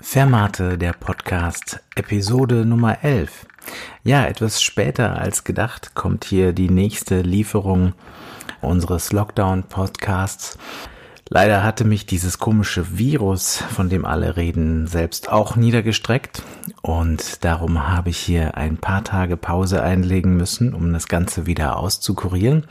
Fermate, der Podcast, Episode Nummer 11. Ja, etwas später als gedacht kommt hier die nächste Lieferung unseres Lockdown-Podcasts. Leider hatte mich dieses komische Virus, von dem alle reden, selbst auch niedergestreckt und darum habe ich hier ein paar Tage Pause einlegen müssen, um das Ganze wieder auszukurieren.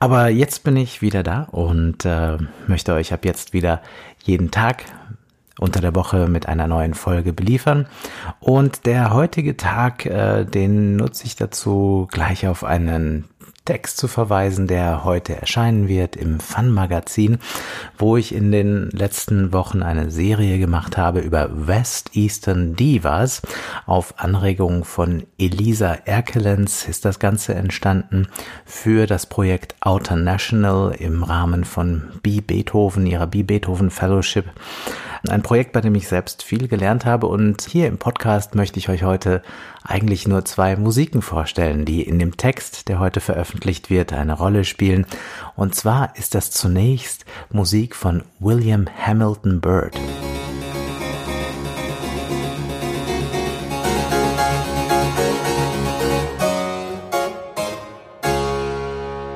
Aber jetzt bin ich wieder da und äh, möchte euch ab jetzt wieder jeden Tag unter der Woche mit einer neuen Folge beliefern. Und der heutige Tag, äh, den nutze ich dazu, gleich auf einen Text zu verweisen, der heute erscheinen wird im Fun-Magazin, wo ich in den letzten Wochen eine Serie gemacht habe über West Eastern Divas. Auf Anregung von Elisa Erkelenz ist das Ganze entstanden für das Projekt Outer National im Rahmen von B. Beethoven, ihrer B. Beethoven Fellowship. Ein Projekt, bei dem ich selbst viel gelernt habe und hier im Podcast möchte ich euch heute eigentlich nur zwei Musiken vorstellen, die in dem Text, der heute veröffentlicht wird, eine Rolle spielen. Und zwar ist das zunächst Musik von William Hamilton Byrd.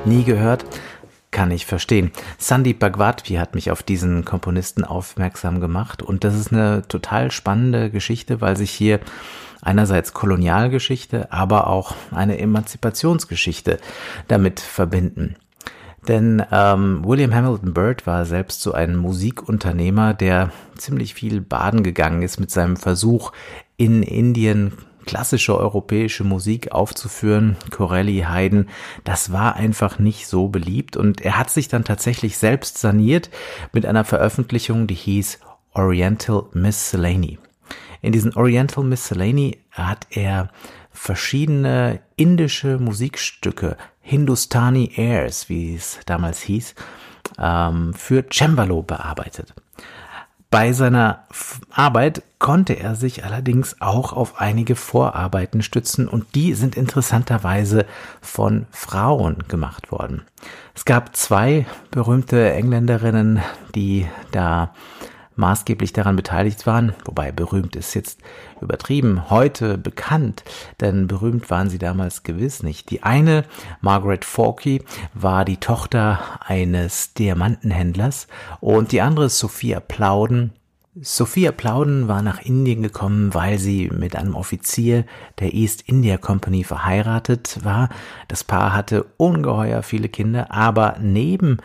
Nie gehört? Kann ich verstehen. Sandeep Bhagwati hat mich auf diesen Komponisten aufmerksam gemacht und das ist eine total spannende Geschichte, weil sich hier einerseits Kolonialgeschichte, aber auch eine Emanzipationsgeschichte damit verbinden. Denn ähm, William Hamilton Byrd war selbst so ein Musikunternehmer, der ziemlich viel baden gegangen ist mit seinem Versuch, in Indien klassische europäische Musik aufzuführen, Corelli, Haydn, das war einfach nicht so beliebt und er hat sich dann tatsächlich selbst saniert mit einer Veröffentlichung, die hieß Oriental Miscellany. In diesen Oriental Miscellany hat er verschiedene indische Musikstücke, Hindustani Airs, wie es damals hieß, ähm, für Cembalo bearbeitet. Bei seiner Arbeit konnte er sich allerdings auch auf einige Vorarbeiten stützen und die sind interessanterweise von Frauen gemacht worden. Es gab zwei berühmte Engländerinnen, die da maßgeblich daran beteiligt waren, wobei berühmt ist jetzt übertrieben, heute bekannt, denn berühmt waren sie damals gewiss nicht. Die eine, Margaret Forkey, war die Tochter eines Diamantenhändlers und die andere, Sophia Plauden, Sophia Plauden war nach Indien gekommen, weil sie mit einem Offizier der East India Company verheiratet war. Das Paar hatte ungeheuer viele Kinder, aber neben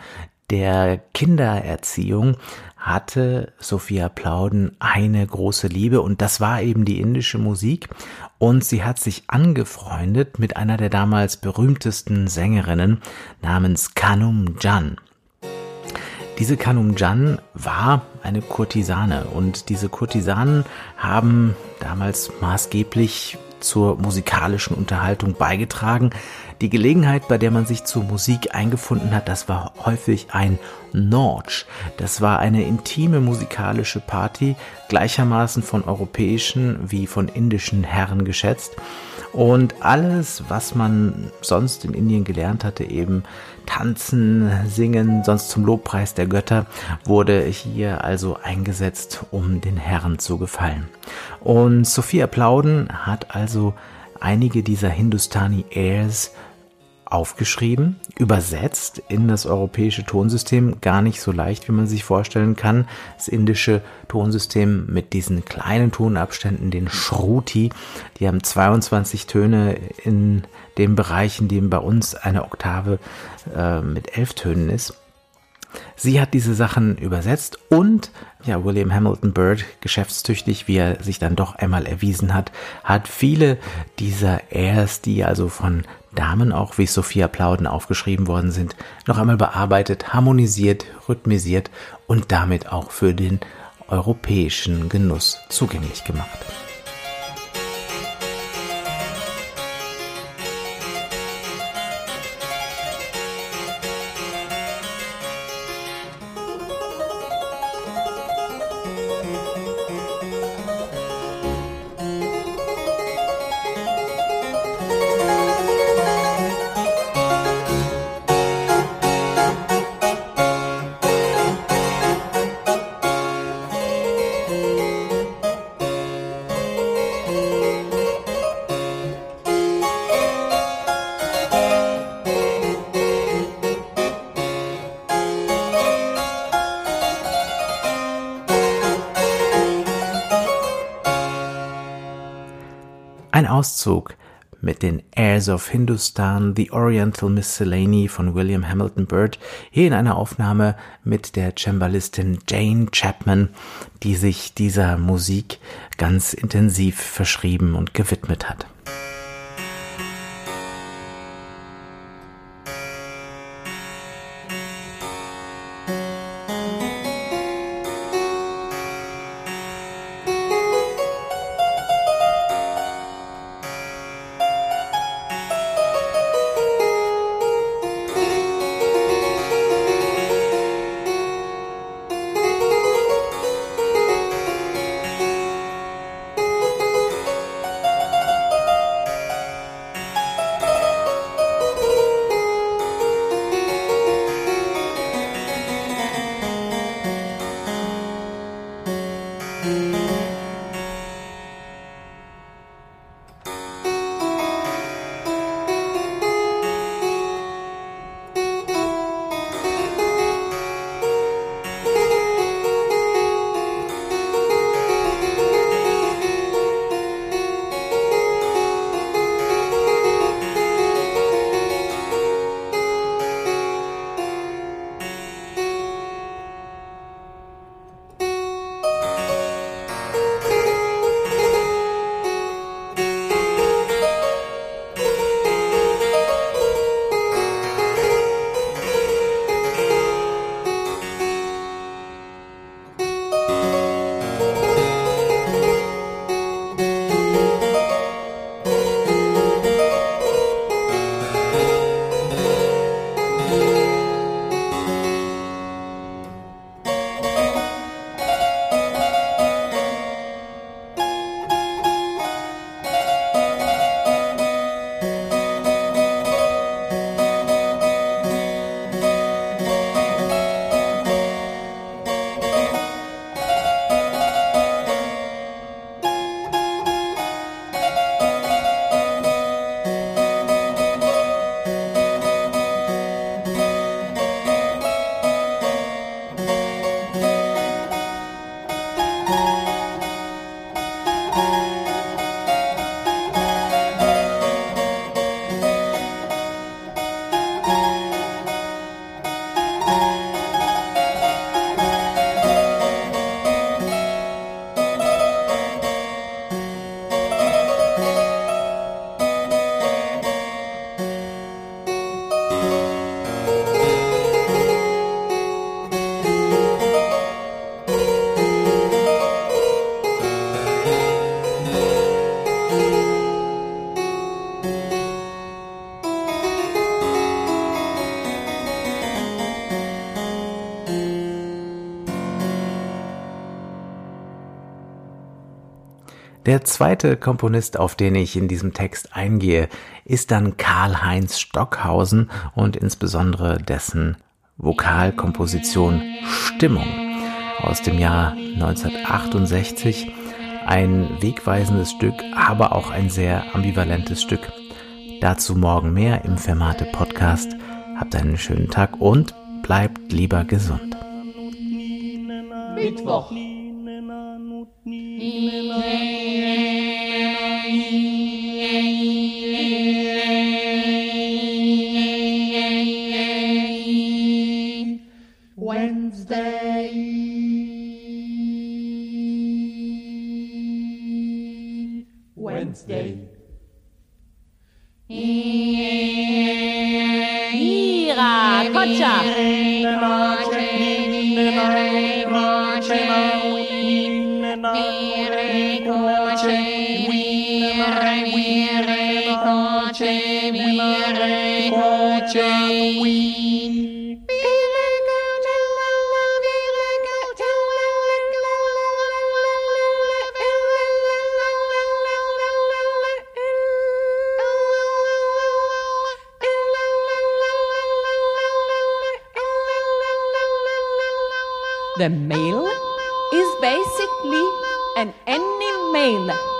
der Kindererziehung hatte Sophia Plauden eine große Liebe und das war eben die indische Musik und sie hat sich angefreundet mit einer der damals berühmtesten Sängerinnen namens Kanum Jan. Diese Kanum Jan war eine Kurtisane und diese Kurtisanen haben damals maßgeblich zur musikalischen Unterhaltung beigetragen. Die Gelegenheit, bei der man sich zur Musik eingefunden hat, das war häufig ein Norch. Das war eine intime musikalische Party, gleichermaßen von europäischen wie von indischen Herren geschätzt. Und alles, was man sonst in Indien gelernt hatte, eben tanzen, singen, sonst zum Lobpreis der Götter, wurde hier also eingesetzt, um den Herren zu gefallen. Und Sophia Plauden hat also einige dieser Hindustani Airs aufgeschrieben, übersetzt in das europäische Tonsystem, gar nicht so leicht, wie man sich vorstellen kann. Das indische Tonsystem mit diesen kleinen Tonabständen, den Shruti, die haben 22 Töne in dem Bereich, in dem bei uns eine Oktave äh, mit elf Tönen ist. Sie hat diese Sachen übersetzt und ja, William Hamilton Byrd, geschäftstüchtig, wie er sich dann doch einmal erwiesen hat, hat viele dieser Airs, die also von Damen auch wie Sophia Plauden aufgeschrieben worden sind, noch einmal bearbeitet, harmonisiert, rhythmisiert und damit auch für den europäischen Genuss zugänglich gemacht. Auszug mit den Airs of Hindustan, The Oriental Miscellany von William Hamilton Byrd, hier in einer Aufnahme mit der Cembalistin Jane Chapman, die sich dieser Musik ganz intensiv verschrieben und gewidmet hat. Der zweite Komponist, auf den ich in diesem Text eingehe, ist dann Karl-Heinz Stockhausen und insbesondere dessen Vokalkomposition Stimmung aus dem Jahr 1968. Ein wegweisendes Stück, aber auch ein sehr ambivalentes Stück. Dazu morgen mehr im Fermate Podcast. Habt einen schönen Tag und bleibt lieber gesund. Mittwoch. Wednesday. Ira, gotcha. The male is basically an any male